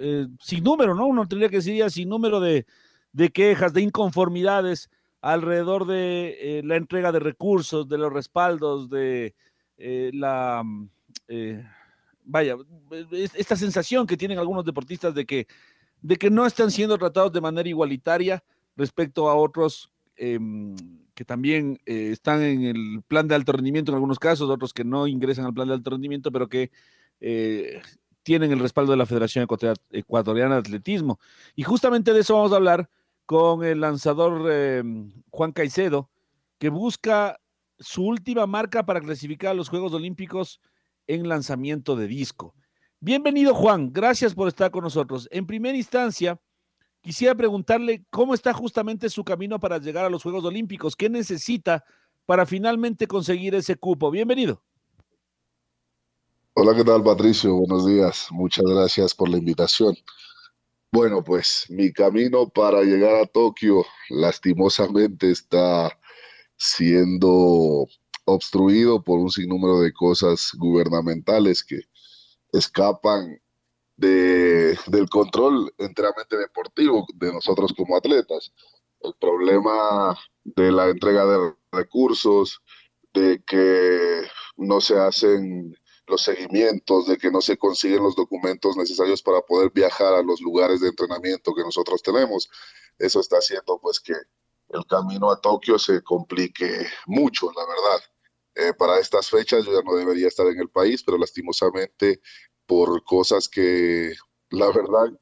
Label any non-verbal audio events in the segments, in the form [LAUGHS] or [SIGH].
eh, sin número, ¿no? Uno tendría que decir sin número de, quejas, de inconformidades alrededor de eh, la entrega de recursos, de los respaldos, de eh, la, vaya, esta sensación que tienen algunos deportistas de que, de que no están siendo tratados de manera igualitaria respecto a otros em, que también están en el plan de alto rendimiento en algunos casos, otros que no ingresan al plan de alto rendimiento, pero que tienen el respaldo de la Federación Ecuatoriana de Atletismo. Y justamente de eso vamos a hablar con el lanzador eh, Juan Caicedo, que busca su última marca para clasificar a los Juegos Olímpicos en lanzamiento de disco. Bienvenido Juan, gracias por estar con nosotros. En primera instancia, quisiera preguntarle cómo está justamente su camino para llegar a los Juegos Olímpicos, qué necesita para finalmente conseguir ese cupo. Bienvenido. Hola, ¿qué tal Patricio? Buenos días. Muchas gracias por la invitación. Bueno, pues mi camino para llegar a Tokio lastimosamente está siendo obstruido por un sinnúmero de cosas gubernamentales que escapan de, del control enteramente deportivo de nosotros como atletas. El problema de la entrega de recursos, de que no se hacen los seguimientos, de que no se consiguen los documentos necesarios para poder viajar a los lugares de entrenamiento que nosotros tenemos. Eso está haciendo pues que el camino a Tokio se complique mucho, la verdad. Eh, para estas fechas yo ya no debería estar en el país, pero lastimosamente por cosas que la verdad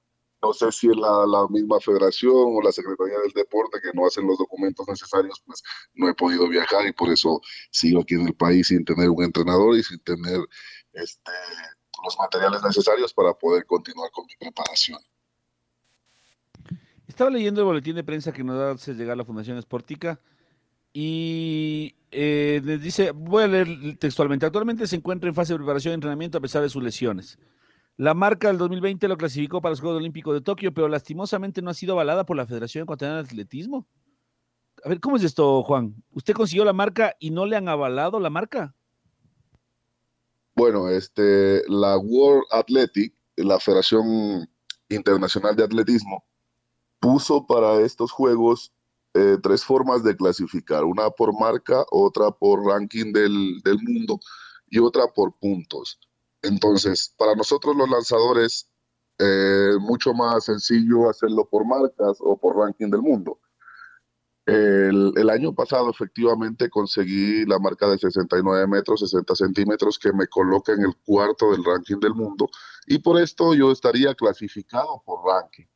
no sé si la, la, misma federación o la Secretaría del Deporte que no hacen los documentos necesarios, pues no he podido viajar y por eso sigo aquí en el país sin tener un entrenador y sin tener este, los materiales necesarios para poder continuar con mi preparación. Estaba leyendo el boletín de prensa que nos hace llegar la Fundación Esportica y eh, dice, voy a leer textualmente, actualmente se encuentra en fase de preparación y entrenamiento a pesar de sus lesiones. La marca del 2020 lo clasificó para los Juegos Olímpicos de Tokio, pero lastimosamente no ha sido avalada por la Federación Ecuatoriana de Atletismo. A ver, ¿cómo es esto, Juan? ¿Usted consiguió la marca y no le han avalado la marca? Bueno, este, la World Athletic, la Federación Internacional de Atletismo, puso para estos juegos eh, tres formas de clasificar, una por marca, otra por ranking del, del mundo y otra por puntos. Entonces, para nosotros los lanzadores, eh, mucho más sencillo hacerlo por marcas o por ranking del mundo. El, año pasado efectivamente conseguí la marca de 69 metros, 60 centímetros, que me coloca en el cuarto del ranking del mundo y por esto yo estaría clasificado por ranking.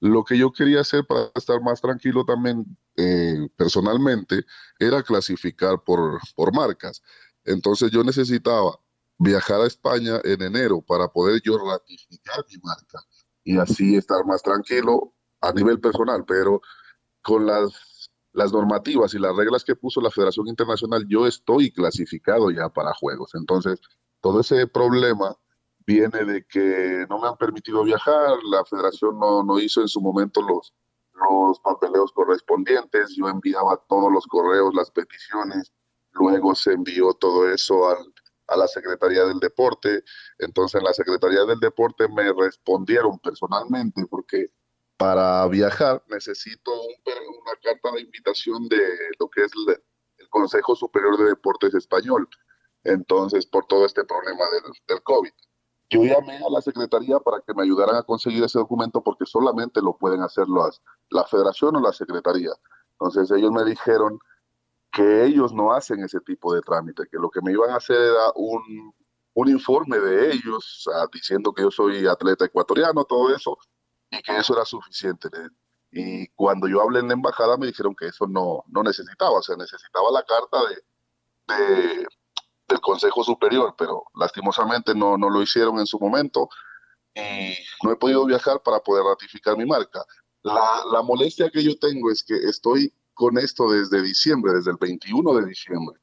Lo que yo quería hacer para estar más tranquilo también eh, personalmente era clasificar por, por marcas. Entonces yo necesitaba viajar a España en enero para poder yo ratificar mi marca y así estar más tranquilo a nivel personal, pero con las las normativas y las reglas que puso la Federación Internacional, yo estoy clasificado ya para juegos. Entonces, todo ese problema viene de que no me han permitido viajar, la federación no, no hizo en su momento los, los papeleos correspondientes, yo enviaba todos los correos, las peticiones, luego se envió todo eso al, a la Secretaría del Deporte, entonces en la Secretaría del Deporte me respondieron personalmente porque para viajar necesito una carta de invitación de lo que es el, Consejo Superior de Deportes Español. Entonces, por todo este problema del, del, COVID. Yo llamé a la Secretaría para que me ayudaran a conseguir ese documento porque solamente lo pueden hacer las, la Federación o la Secretaría. Entonces ellos me dijeron que ellos no hacen ese tipo de trámite, que lo que me iban a hacer era un, un informe de ellos diciendo que yo soy atleta ecuatoriano, todo eso, y que eso era suficiente. Y cuando yo hablé en la embajada me dijeron que eso no, no necesitaba, o sea, necesitaba la carta de, de del Consejo Superior, pero lastimosamente no, no lo hicieron en su momento y no he podido viajar para poder ratificar mi marca. La, la molestia que yo tengo es que estoy con esto desde diciembre, desde el 21 de diciembre.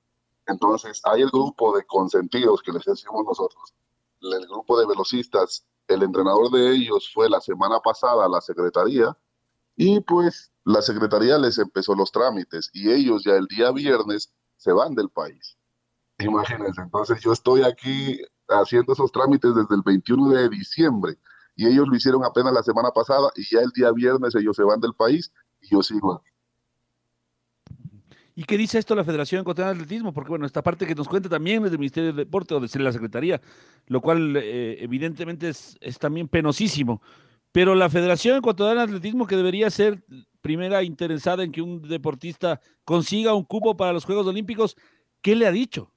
Entonces, hay el grupo de consentidos que les decimos nosotros, el grupo de velocistas, el entrenador de ellos fue la semana pasada a la secretaría y pues la secretaría les empezó los trámites y ellos ya el día viernes se van del país. Imagínense, entonces yo estoy aquí haciendo esos trámites desde el 21 de diciembre y ellos lo hicieron apenas la semana pasada y ya el día viernes ellos se van del país y yo sigo aquí. ¿Y qué dice esto la Federación Ecuatoriana de Atletismo? Porque bueno, esta parte que nos cuenta también es del Ministerio del Deporte o de la Secretaría, lo cual eh, evidentemente es, es, también penosísimo. Pero la Federación Ecuatoriana de Atletismo, que debería ser primera interesada en que un deportista consiga un cupo para los Juegos Olímpicos, ¿qué le ha dicho?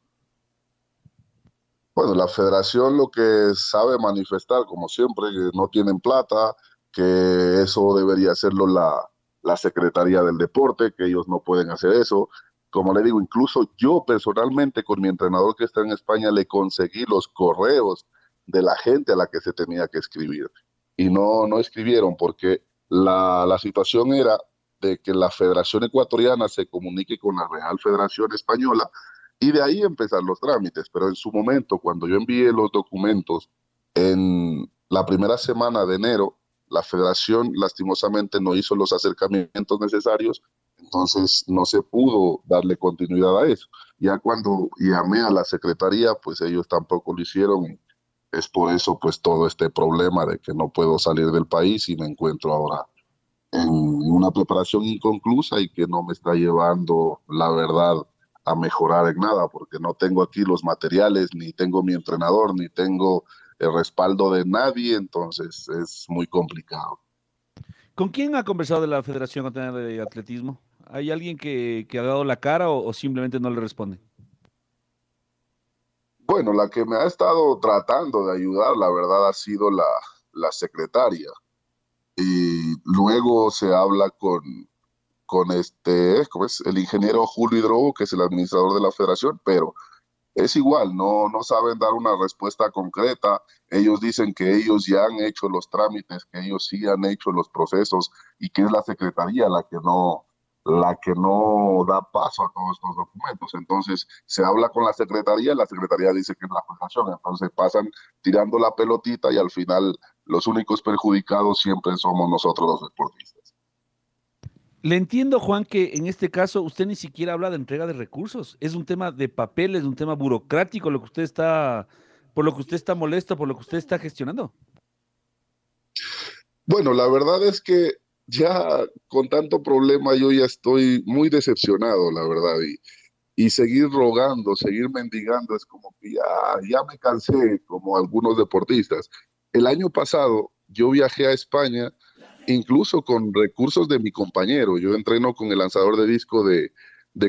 Bueno, la federación lo que sabe manifestar, como siempre, que no tienen plata, que eso debería hacerlo la, la Secretaría del Deporte, que ellos no pueden hacer eso. Como le digo, incluso yo personalmente con mi entrenador que está en España le conseguí los correos de la gente a la que se tenía que escribir. Y no, no escribieron porque la, la situación era de que la Federación Ecuatoriana se comunique con la Real Federación Española y de ahí empezar los trámites. Pero en su momento, cuando yo envié los documentos en la primera semana de enero, la federación lastimosamente no hizo los acercamientos necesarios, entonces no se pudo darle continuidad a eso. Ya cuando llamé a la secretaría, pues ellos tampoco lo hicieron. Es por eso pues todo este problema de que no puedo salir del país y me encuentro ahora en una preparación inconclusa y que no me está llevando la verdad a mejorar en nada, porque no tengo aquí los materiales, ni tengo mi entrenador, ni tengo el respaldo de nadie, entonces es muy complicado. ¿Con quién ha conversado de la Federación de Atletismo? ¿Hay alguien que, ha dado la cara o, simplemente no le responde? Bueno, la que me ha estado tratando de ayudar, la verdad, ha sido la, la secretaria. Y luego se habla con, con este, ¿cómo es? el ingeniero Julio Hidrobo, que es el administrador de la federación, pero es igual, no, no saben dar una respuesta concreta. Ellos dicen que ellos ya han hecho los trámites, que ellos sí han hecho los procesos y que es la secretaría la que no la que no da paso a todos estos documentos. Entonces se habla con la secretaría y la secretaría dice que es la federación. Entonces pasan tirando la pelotita y al final los únicos perjudicados siempre somos nosotros los deportistas. Le entiendo, Juan, que en este caso usted ni siquiera habla de entrega de recursos. Es un tema de papeles, un tema burocrático, lo que usted está, por lo que usted está molesto, por lo que usted está gestionando. Bueno, la verdad es que ya con tanto problema yo ya estoy muy decepcionado, la verdad, y, seguir rogando, seguir mendigando es como que ya, ya me cansé, como algunos deportistas. El año pasado yo viajé a España incluso con recursos de mi compañero. Yo entreno con el lanzador de disco de,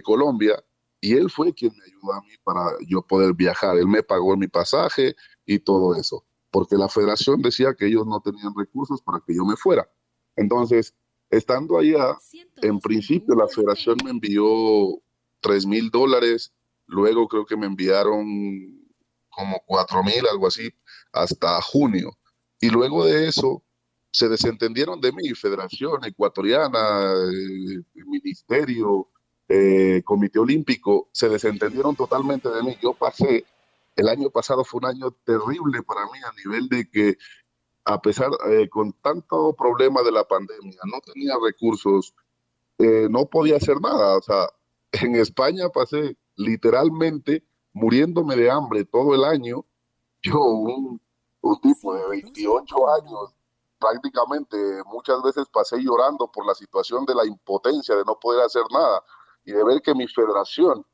Colombia y él fue quien me ayudó a mí para yo poder viajar. Él me pagó mi pasaje y todo eso, porque la federación decía que ellos no tenían recursos para que yo me fuera. Entonces, estando allá, en principio la federación me envió tres mil dólares, luego creo que me enviaron como cuatro mil, algo así, hasta junio. Y luego de eso, se desentendieron de mí, Federación Ecuatoriana, el eh, Ministerio, eh, Comité Olímpico, se desentendieron totalmente de mí. Yo pasé, el año pasado fue un año terrible para mí a nivel de que, a pesar, eh, con tanto problema de la pandemia, no tenía recursos, no podía hacer nada. O sea, [LAUGHS] en España pasé literalmente muriéndome de hambre todo el año. Yo, un, un tipo de 28 años, prácticamente muchas veces pasé llorando por la situación de la impotencia de no poder hacer nada y de ver que mi federación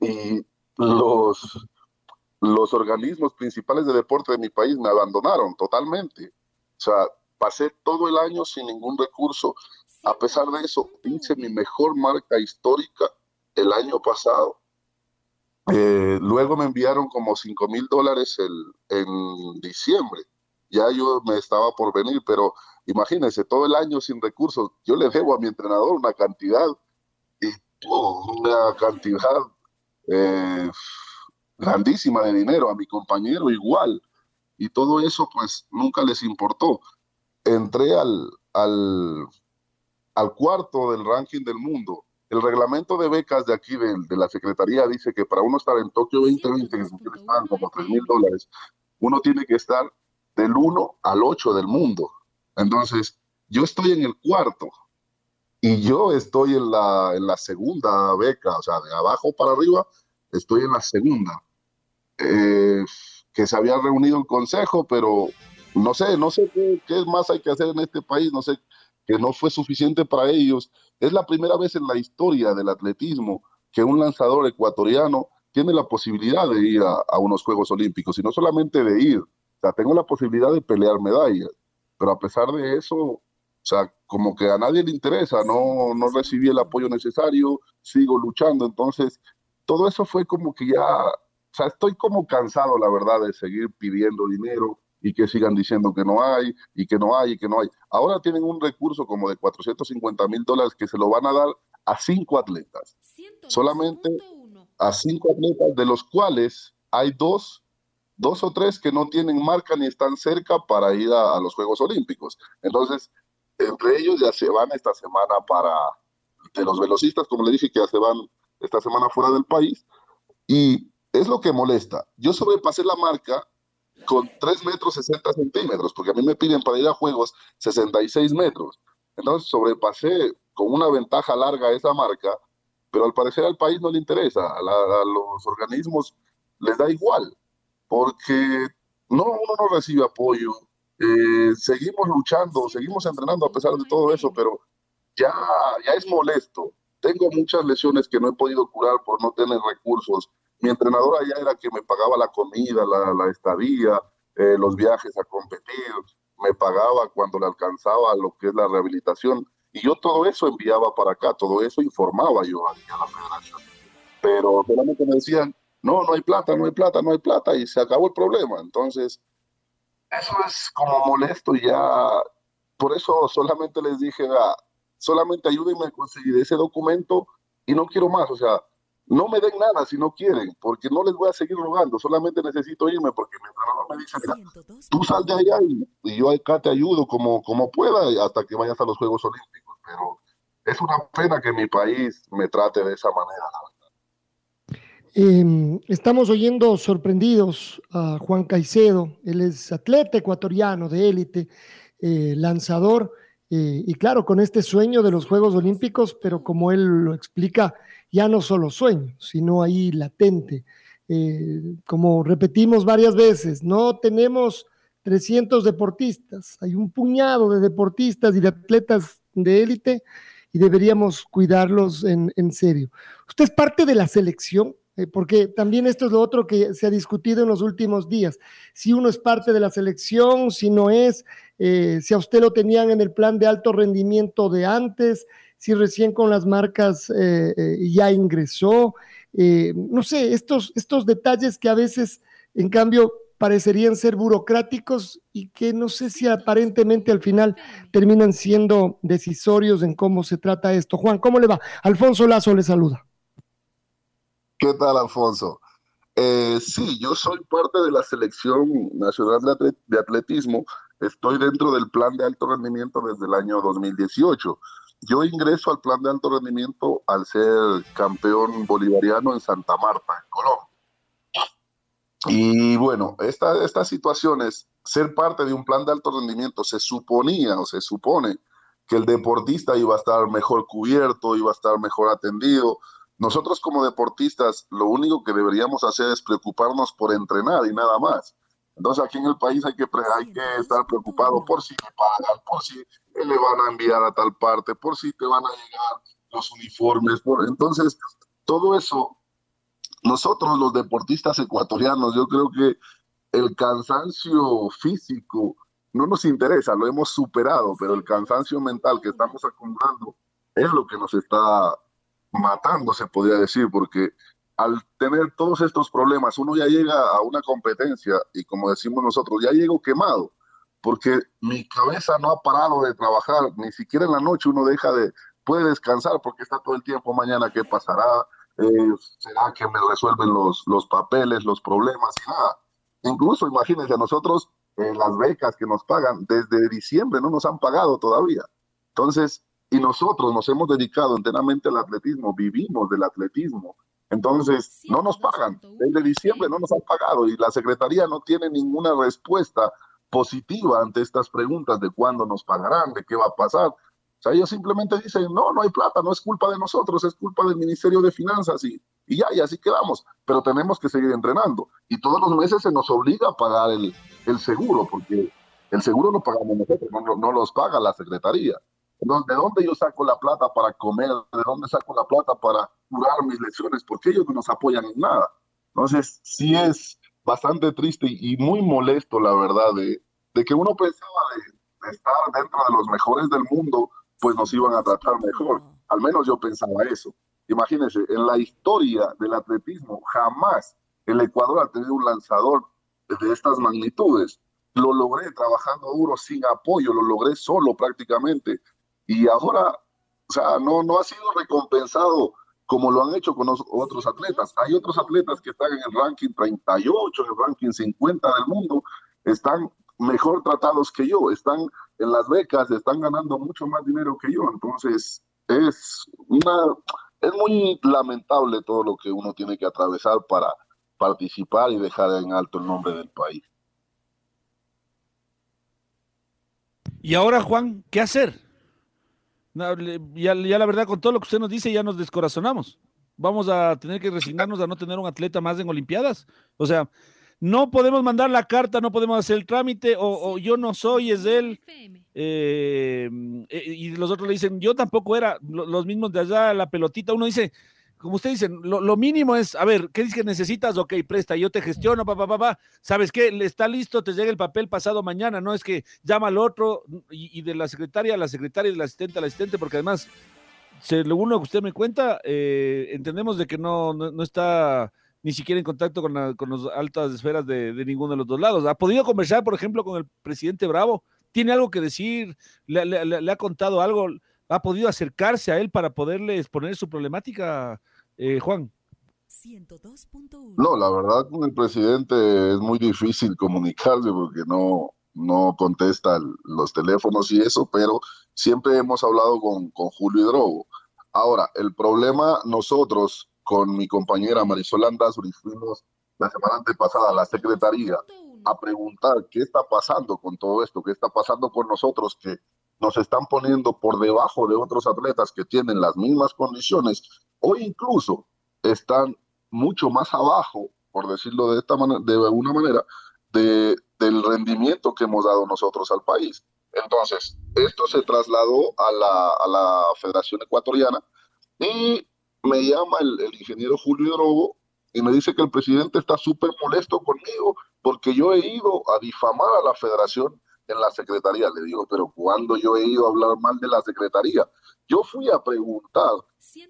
y los, los organismos principales de deporte de mi país me abandonaron totalmente. O sea, pasé todo el año sin ningún recurso. A pesar de eso, hice mi mejor marca histórica el año pasado. Eh, luego me enviaron como 5 mil dólares en diciembre. Ya yo me estaba por venir, pero imagínense, todo el año sin recursos. Yo le debo a mi entrenador una cantidad, y una cantidad eh, grandísima de dinero, a mi compañero igual. Y todo eso pues nunca les importó. Entré al, al, al cuarto del ranking del mundo el reglamento de becas de aquí de, de, la Secretaría dice que para uno estar en Tokio 2020, que pagan como 3 mil dólares, uno tiene que estar del 1 al 8 del mundo. Entonces, yo estoy en el cuarto y yo estoy en la, en la segunda beca, o sea, de abajo para arriba, estoy en la segunda. Eh, que se había reunido el consejo, pero no sé, no sé qué, qué más hay que hacer en este país, no sé que no fue suficiente para ellos. Es la primera vez en la historia del atletismo que un lanzador ecuatoriano tiene la posibilidad de ir a, unos Juegos Olímpicos, y no solamente de ir, o sea, tengo la posibilidad de pelear medallas, pero a pesar de eso, o sea, como que a nadie le interesa, no, no recibí el apoyo necesario, sigo luchando, entonces todo eso fue como que ya, sea, estoy como cansado, la verdad, de seguir pidiendo dinero, y que sigan diciendo que no hay y que no hay y que no hay. Ahora tienen un recurso como de 450 mil dólares que se lo van a dar a cinco atletas. Solamente a cinco atletas, de los cuales hay dos, dos o tres que no tienen marca ni están cerca para ir a, los Juegos Olímpicos. Entonces, entre ellos ya se van esta semana para, de los velocistas, como le dije, que ya se van esta semana fuera del país. Y es lo que molesta. Yo sobrepasé la marca con 3 metros 60 centímetros, porque a mí me piden para ir a juegos 66 metros. Entonces sobrepasé con una ventaja larga esa marca, pero al parecer al país no le interesa, a, los organismos les da igual, porque no, uno no recibe apoyo, eh, seguimos luchando, seguimos entrenando a pesar de todo eso, pero ya, ya es molesto. Tengo muchas lesiones que no he podido curar por no tener recursos mi entrenador allá era que me pagaba la comida, la, estadía, eh, los viajes a competir, me pagaba cuando le alcanzaba lo que es la rehabilitación. Y yo todo eso enviaba para acá, todo eso informaba yo a la federación. Pero solamente me decían, no, no hay plata, no hay plata, no hay plata, y se acabó el problema. Entonces, eso es como molesto ya, por eso solamente les dije, ah, solamente ayúdenme a conseguir ese documento y no quiero más, o sea, no me den nada si no quieren, porque no les voy a seguir rogando, solamente necesito irme porque mi entrenador me dice, mira, tú sal de allá y, yo acá te ayudo como, como pueda hasta que vayas a los Juegos Olímpicos, pero es una pena que mi país me trate de esa manera. Eh, estamos oyendo sorprendidos a Juan Caicedo, él es atleta ecuatoriano de élite, eh, lanzador, eh, y claro, con este sueño de los Juegos Olímpicos, pero como él lo explica, ya no solo sueño, sino ahí latente. Eh, como repetimos varias veces, no tenemos 300 deportistas, hay un puñado de deportistas y de atletas de élite y deberíamos cuidarlos en, serio. Usted es parte de la selección, eh, porque también esto es lo otro que se ha discutido en los últimos días. Si uno es parte de la selección, si no es, eh, si a usted lo tenían en el plan de alto rendimiento de antes, si recién con las marcas eh, eh, ya ingresó, eh, no sé, estos, estos detalles que a veces, en cambio, parecerían ser burocráticos y que no sé si aparentemente al final terminan siendo decisorios en cómo se trata esto. Juan, ¿cómo le va? Alfonso Lazo le saluda. ¿Qué tal, Alfonso? sí, yo soy parte de la selección nacional de atletismo. Estoy dentro del plan de alto rendimiento desde el año 2018. Yo ingreso al plan de alto rendimiento al ser campeón bolivariano en Santa Marta, en Colombia. Y bueno, esta, estas situaciones, ser parte de un plan de alto rendimiento, se suponía o se supone que el deportista iba a estar mejor cubierto, iba a estar mejor atendido. Nosotros como deportistas, lo único que deberíamos hacer es preocuparnos por entrenar y nada más. Entonces aquí en el país hay que, hay que estar preocupado por si le pagan, por si le van a enviar a tal parte, por si te van a llegar los uniformes. Por... Entonces, todo eso, nosotros los deportistas ecuatorianos, yo creo que el cansancio físico no nos interesa, lo hemos superado, pero el cansancio mental que estamos acumulando es lo que nos está matando, se podría decir, porque al tener todos estos problemas, uno ya llega a una competencia y como decimos nosotros, ya llego quemado, porque mi cabeza no ha parado de trabajar, ni siquiera en la noche uno deja de, puede descansar porque está todo el tiempo mañana, ¿qué pasará? Eh, ¿Será que me resuelven los, los papeles, los problemas? Y nada. Incluso imagínense, nosotros eh, las becas que nos pagan desde diciembre no nos han pagado todavía. Entonces, y nosotros nos hemos dedicado enteramente al atletismo, vivimos del atletismo. Entonces, no nos pagan. Desde diciembre no nos han pagado y la Secretaría no tiene ninguna respuesta positiva ante estas preguntas de cuándo nos pagarán, de qué va a pasar. O sea, ellos simplemente dicen, no, no hay plata, no es culpa de nosotros, es culpa del Ministerio de Finanzas y, y ya, y así quedamos. Pero tenemos que seguir entrenando. Y todos los meses se nos obliga a pagar el, el seguro, porque el seguro lo pagamos nosotros, no, no los paga la Secretaría. Entonces, ¿de dónde yo saco la plata para comer? ¿De dónde saco la plata para curar mis lesiones? Porque ellos no nos apoyan en nada. Entonces, sí es bastante triste y, muy molesto, la verdad, de, de que uno pensaba de, estar dentro de los mejores del mundo, pues nos iban a tratar mejor. Al menos yo pensaba eso. Imagínense, en la historia del atletismo, jamás el Ecuador ha tenido un lanzador de estas magnitudes. Lo logré trabajando duro, sin apoyo, lo logré solo prácticamente y ahora, o sea, no, no ha sido recompensado como lo han hecho con otros atletas. Hay otros atletas que están en el ranking 38, en el ranking 50 del mundo, están mejor tratados que yo, están en las becas, están ganando mucho más dinero que yo. Entonces, es una es muy lamentable todo lo que uno tiene que atravesar para participar y dejar en alto el nombre del país. Y ahora, Juan, ¿qué hacer? Ya, la verdad, con todo lo que usted nos dice, ya nos descorazonamos. Vamos a tener que resignarnos a no tener un atleta más en Olimpiadas. O sea, no podemos mandar la carta, no podemos hacer el trámite, o, yo no soy, es él. Eh, eh, y los otros le dicen, yo tampoco era, los mismos de allá, la pelotita. Uno dice, como usted dice, lo, mínimo es, a ver, ¿qué dices que necesitas? Ok, presta, yo te gestiono, papá, papá, ¿sabes qué? Está listo, te llega el papel pasado mañana, no es que llama al otro y, de la secretaria a la secretaria y del asistente al asistente, porque además, según lo que usted me cuenta, eh, entendemos de que no, no, está ni siquiera en contacto con, las altas esferas de, ninguno de los dos lados. ¿Ha podido conversar, por ejemplo, con el presidente Bravo? ¿Tiene algo que decir? le ha contado algo? Ha podido acercarse a él para poderle exponer su problemática, eh, Juan? No, la verdad con el presidente es muy difícil comunicarse porque no, no contesta los teléfonos y eso, pero siempre hemos hablado con, con Julio Hidrobo. Ahora, el problema nosotros con mi compañera Marisol Andazuri fuimos la semana antepasada a la Secretaría a preguntar qué está pasando con todo esto, qué está pasando con nosotros, que nos están poniendo por debajo de otros atletas que tienen las mismas condiciones o incluso están mucho más abajo, por decirlo de, esta manera, de alguna manera, de, del rendimiento que hemos dado nosotros al país. Entonces, esto se trasladó a la, a la Federación Ecuatoriana y me llama el, el ingeniero Julio Drogo y me dice que el presidente está súper molesto conmigo porque yo he ido a difamar a la federación en la secretaría. Le digo, pero cuando yo he ido a hablar mal de la secretaría? Yo fui a preguntar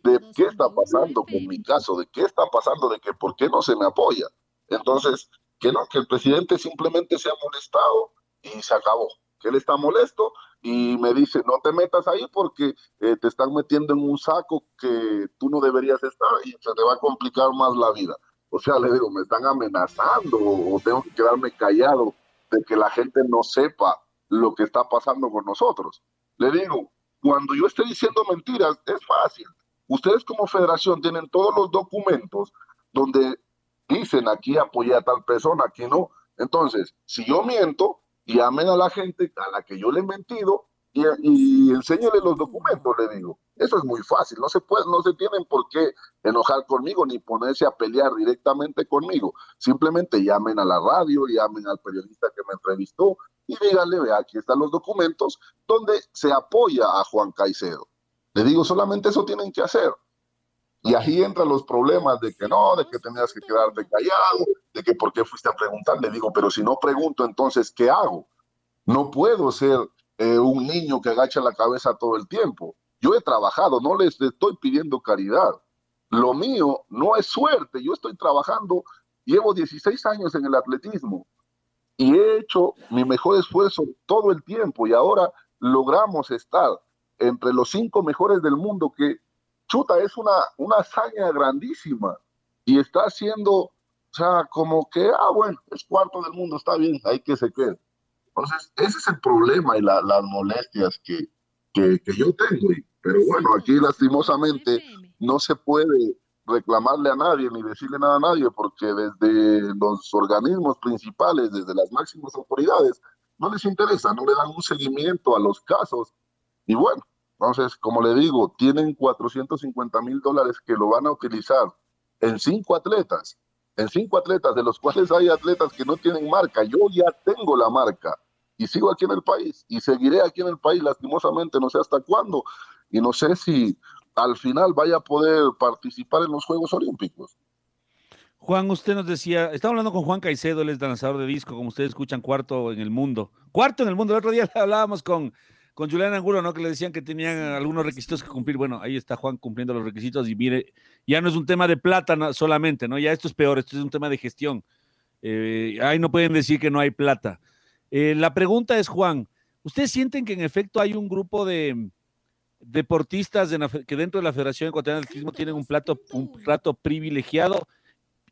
de qué está pasando con mi caso, de qué está pasando, de que por qué no se me apoya. Entonces, que no, que el presidente simplemente se ha molestado y se acabó. Que él está molesto y me dice, no te metas ahí porque eh, te están metiendo en un saco que tú no deberías estar y se te va a complicar más la vida. O sea, le digo, me están amenazando o tengo que quedarme callado de que la gente no sepa lo que está pasando con nosotros. Le digo, cuando yo esté diciendo mentiras, es fácil. Ustedes como federación tienen todos los documentos donde dicen aquí apoyé a tal persona, aquí no. Entonces, si yo miento, llamen a la gente a la que yo le he mentido y, y los documentos, le digo. Eso es muy fácil, no se puede, no se tienen por qué enojar conmigo ni ponerse a pelear directamente conmigo. Simplemente llamen a la radio, llamen al periodista que me entrevistó y díganle, vea, aquí están los documentos donde se apoya a Juan Caicedo. Le digo, solamente eso tienen que hacer. Y ahí entran los problemas de que no, de que tenías que quedarte callado, de que por qué fuiste a preguntar. Le digo, pero si no pregunto, entonces, ¿qué hago? No puedo ser eh, un niño que agacha la cabeza todo el tiempo. Yo he trabajado, no les estoy pidiendo caridad. Lo mío no es suerte, yo estoy trabajando, llevo 16 años en el atletismo y he hecho mi mejor esfuerzo todo el tiempo y ahora logramos estar entre los cinco mejores del mundo, que chuta, es una, una hazaña grandísima y está haciendo, o sea, como que, ah, bueno, es cuarto del mundo, está bien, hay que se quede. Entonces, ese es el problema y las molestias que, que, que yo tengo. Pero bueno, aquí lastimosamente no se puede reclamarle a nadie ni decirle nada a nadie porque desde los organismos principales, desde las máximas autoridades, no les interesa, no le dan un seguimiento a los casos. Y bueno, entonces, como le digo, tienen 450 mil dólares que lo van a utilizar en cinco atletas, en cinco atletas, de los cuales hay atletas que no tienen marca. Yo ya tengo la marca y sigo aquí en el país y seguiré aquí en el país, lastimosamente, no sé hasta cuándo y no sé si al final vaya a poder participar en los Juegos Olímpicos. Juan, usted nos decía, estamos hablando con Juan Caicedo, él es danzador de disco, como ustedes escuchan, cuarto en el mundo. Cuarto en el mundo. El otro día [LAUGHS] hablábamos con, con Julián Angulo, ¿no? Que le decían que tenían algunos requisitos que cumplir. Bueno, ahí está Juan cumpliendo los requisitos y mire, ya no es un tema de plata solamente, ¿no? Ya esto es peor, esto es un tema de gestión. Eh, ahí no pueden decir que no hay plata. Eh, la pregunta es, Juan, ¿ustedes sienten que en efecto hay un grupo de, deportistas que dentro de la Federación Ecuatoriana de Atletismo tienen un, plato, un plato privilegiado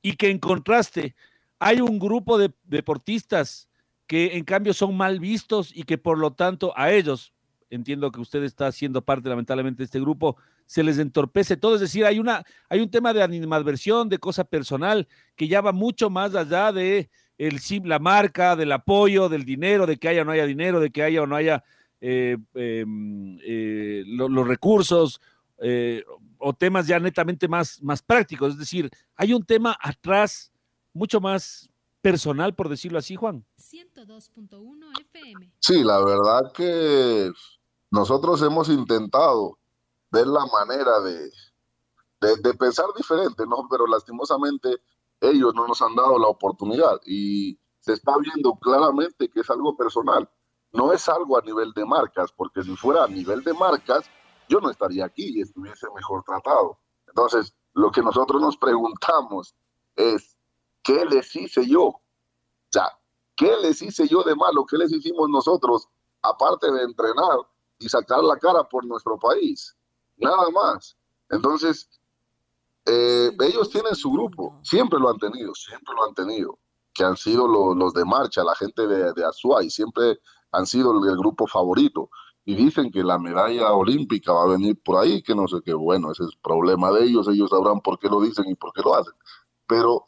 y que en contraste hay un grupo de deportistas que en cambio son mal vistos y que por lo tanto a ellos, entiendo que usted está siendo parte lamentablemente de este grupo, se les entorpece todo, es decir, hay, una, hay un tema de animadversión, de cosa personal, que ya va mucho más allá de el, la marca, del apoyo, del dinero, de que haya o no haya dinero, de que haya o no haya eh, em, eh, los recursos eh, o temas ya netamente más, más prácticos. Es decir, hay un tema atrás mucho más personal, por decirlo así, Juan. 102.1 FM. Sí, la verdad que nosotros hemos intentado ver la manera de, de, pensar diferente, ¿no? Pero lastimosamente ellos no nos han dado la oportunidad y se está viendo claramente que es algo personal no es algo a nivel de marcas, porque si fuera a nivel de marcas, yo no estaría aquí y estuviese mejor tratado. Entonces, lo que nosotros nos preguntamos es, ¿qué les hice yo? O sea, ¿qué les hice yo de malo? ¿Qué les hicimos nosotros, aparte de entrenar y sacar la cara por nuestro país? Nada más. Entonces, eh, ellos tienen su grupo, siempre lo han tenido, siempre lo han tenido, que han sido los de marcha, la gente de, de Azuay, siempre han sido el, grupo favorito. Y dicen que la medalla olímpica va a venir por ahí, que no sé qué, bueno, ese es el problema de ellos, ellos sabrán por qué lo dicen y por qué lo hacen. Pero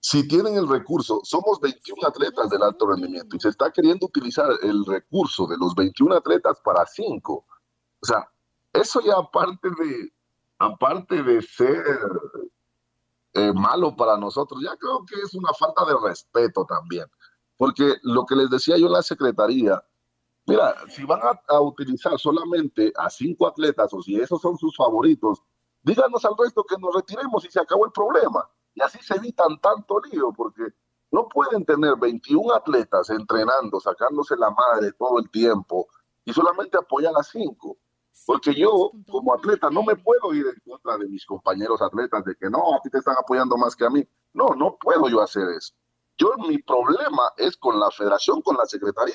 si tienen el recurso, somos 21 atletas del alto rendimiento y se está queriendo utilizar el recurso de los 21 atletas para 5. O sea, eso ya aparte de, aparte de ser eh, malo para nosotros, ya creo que es una falta de respeto también. Porque lo que les decía yo en la secretaría, mira, si van a, utilizar solamente a cinco atletas o si esos son sus favoritos, díganos al resto que nos retiremos y se acabó el problema. Y así se evitan tanto lío, porque no pueden tener 21 atletas entrenando, sacándose la madre todo el tiempo y solamente apoyar a cinco. Porque yo, como atleta, no me puedo ir en contra de mis compañeros atletas de que no, a ti te están apoyando más que a mí. No, no puedo yo hacer eso. Yo mi problema es con la federación, con la secretaría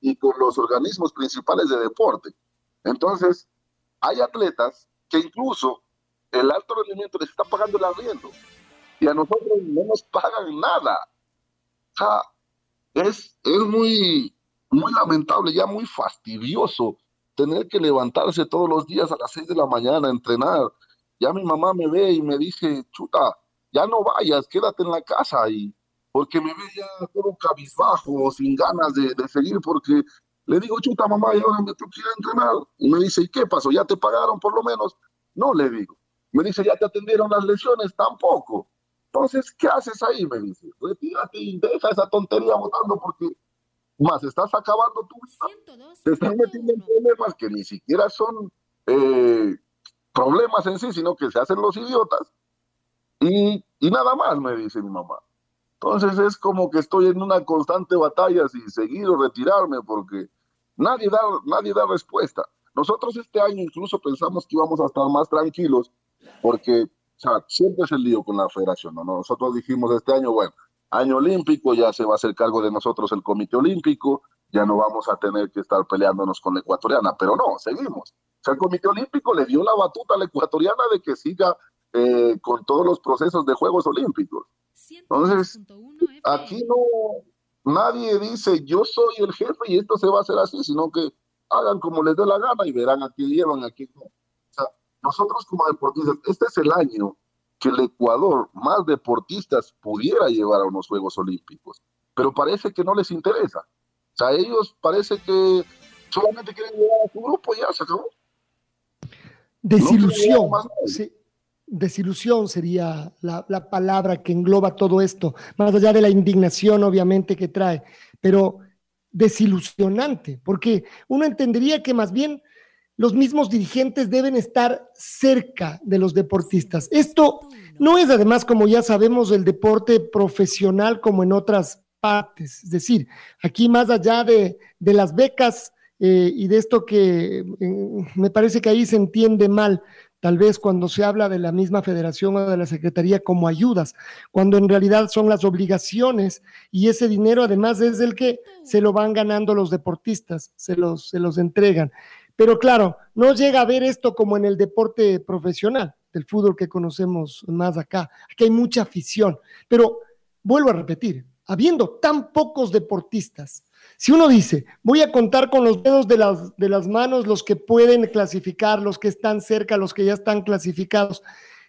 y con los organismos principales de deporte. Entonces, hay atletas que incluso el alto rendimiento les está pagando el arriendo y a nosotros no nos pagan nada. O sea, es, es muy, muy lamentable, ya muy fastidioso tener que levantarse todos los días a las seis de la mañana a entrenar. Ya mi mamá me ve y me dice, chuta, ya no vayas, quédate en la casa y porque me veía todo cabizbajo, sin ganas de, seguir, porque le digo, chuta mamá, y ahora me tengo que ir a entrenar. Y me dice, ¿y qué pasó? ¿Ya te pagaron por lo menos? No, le digo. Me dice, ¿ya te atendieron las lesiones? Tampoco. Entonces, ¿qué haces ahí? Me dice, retírate y deja esa tontería votando porque más estás acabando tu vida. Te están metiendo en problemas que ni siquiera son eh, problemas en sí, sino que se hacen los idiotas. Y, y nada más, me dice mi mamá. Entonces es como que estoy en una constante batalla si seguir o retirarme porque nadie da, nadie da respuesta. Nosotros este año incluso pensamos que íbamos a estar más tranquilos porque, o sea, siempre es el lío con la federación, ¿no? Nosotros dijimos este año, bueno, año olímpico, ya se va a hacer cargo de nosotros el Comité Olímpico, ya no vamos a tener que estar peleándonos con la ecuatoriana, pero no, seguimos. O sea, el Comité Olímpico le dio la batuta a la ecuatoriana de que siga eh, con todos los procesos de Juegos Olímpicos. Entonces, aquí no, nadie dice yo soy el jefe y esto se va a hacer así, sino que hagan como les dé la gana y verán a quién llevan, a quién no. O sea, nosotros como deportistas, este es el año que el Ecuador más deportistas pudiera llevar a unos Juegos Olímpicos, pero parece que no les interesa. O sea, ellos parece que solamente quieren llevar a su grupo y ya se acabó. Desilusión. sí, desilusión sería la, la, palabra que engloba todo esto, más allá de la indignación obviamente que trae, pero desilusionante, porque uno entendería que más bien los mismos dirigentes deben estar cerca de los deportistas. Esto no es además, como ya sabemos, el deporte profesional como en otras partes. Es decir, aquí más allá de, de las becas eh, y de esto que eh, me parece que ahí se entiende mal, tal vez cuando se habla de la misma federación o de la secretaría como ayudas, cuando en realidad son las obligaciones y ese dinero además es el que se lo van ganando los deportistas, se los, se los entregan. Pero claro, no llega a ver esto como en el deporte profesional, del fútbol que conocemos más acá. Aquí hay mucha afición, pero vuelvo a repetir, habiendo tan pocos deportistas, si uno dice, voy a contar con los dedos de las, de las manos los que pueden clasificar, los que están cerca, los que ya están clasificados,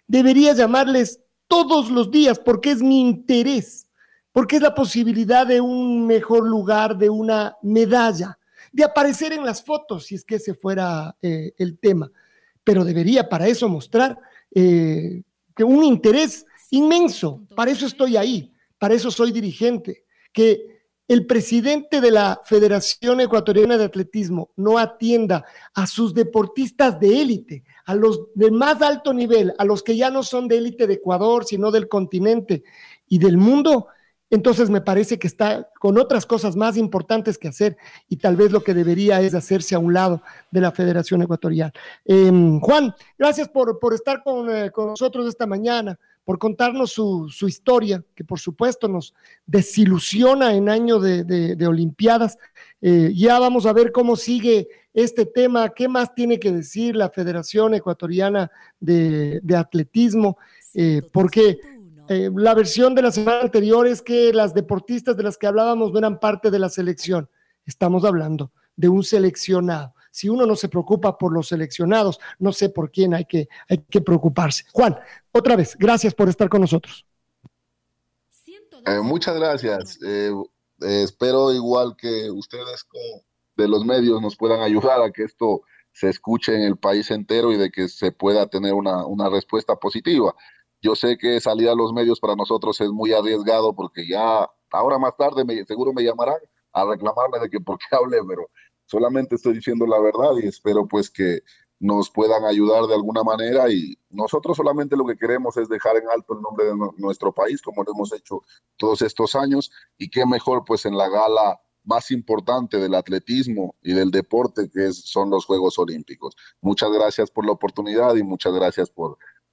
debería llamarles todos los días porque es mi interés, porque es la posibilidad de un mejor lugar, de una medalla de aparecer en las fotos, si es que ese fuera eh, el tema. Pero debería para eso mostrar eh, que un interés inmenso, para eso estoy ahí, para eso soy dirigente, que el presidente de la Federación Ecuatoriana de Atletismo no atienda a sus deportistas de élite, a los de más alto nivel, a los que ya no son de élite de Ecuador, sino del continente y del mundo, entonces me parece que está con otras cosas más importantes que hacer y tal vez lo que debería es hacerse a un lado de la Federación Ecuatoriana. Em, Juan, gracias por, por estar eh, con, nosotros esta mañana, por contarnos su, historia, que por supuesto nos desilusiona en año de, Olimpiadas. Eh, ya vamos a ver cómo sigue este tema, qué más tiene que decir la Federación Ecuatoriana de, Atletismo, eh, porque eh, la versión de la semana anterior es que las deportistas de las que hablábamos no eran parte de la selección. Estamos hablando de un seleccionado. Si uno no se preocupa por los seleccionados, no sé por quién hay que, hay que preocuparse. Juan, otra vez, gracias por estar con nosotros. Eh, muchas gracias. Eh, espero igual que ustedes de los medios nos puedan ayudar a que esto se escuche en el país entero y de que se pueda tener una, una respuesta positiva. Yo sé que salir a los medios para nosotros es muy arriesgado porque ya ahora más tarde me, seguro me llamarán a reclamarme de que por qué hablé, pero solamente estoy diciendo la verdad y espero pues que nos puedan ayudar de alguna manera y nosotros solamente lo que queremos es dejar en alto el nombre de nuestro país como lo hemos hecho todos estos años y qué mejor pues en la gala más importante del atletismo y del deporte que es, son los Juegos Olímpicos. Muchas gracias por la oportunidad y muchas gracias por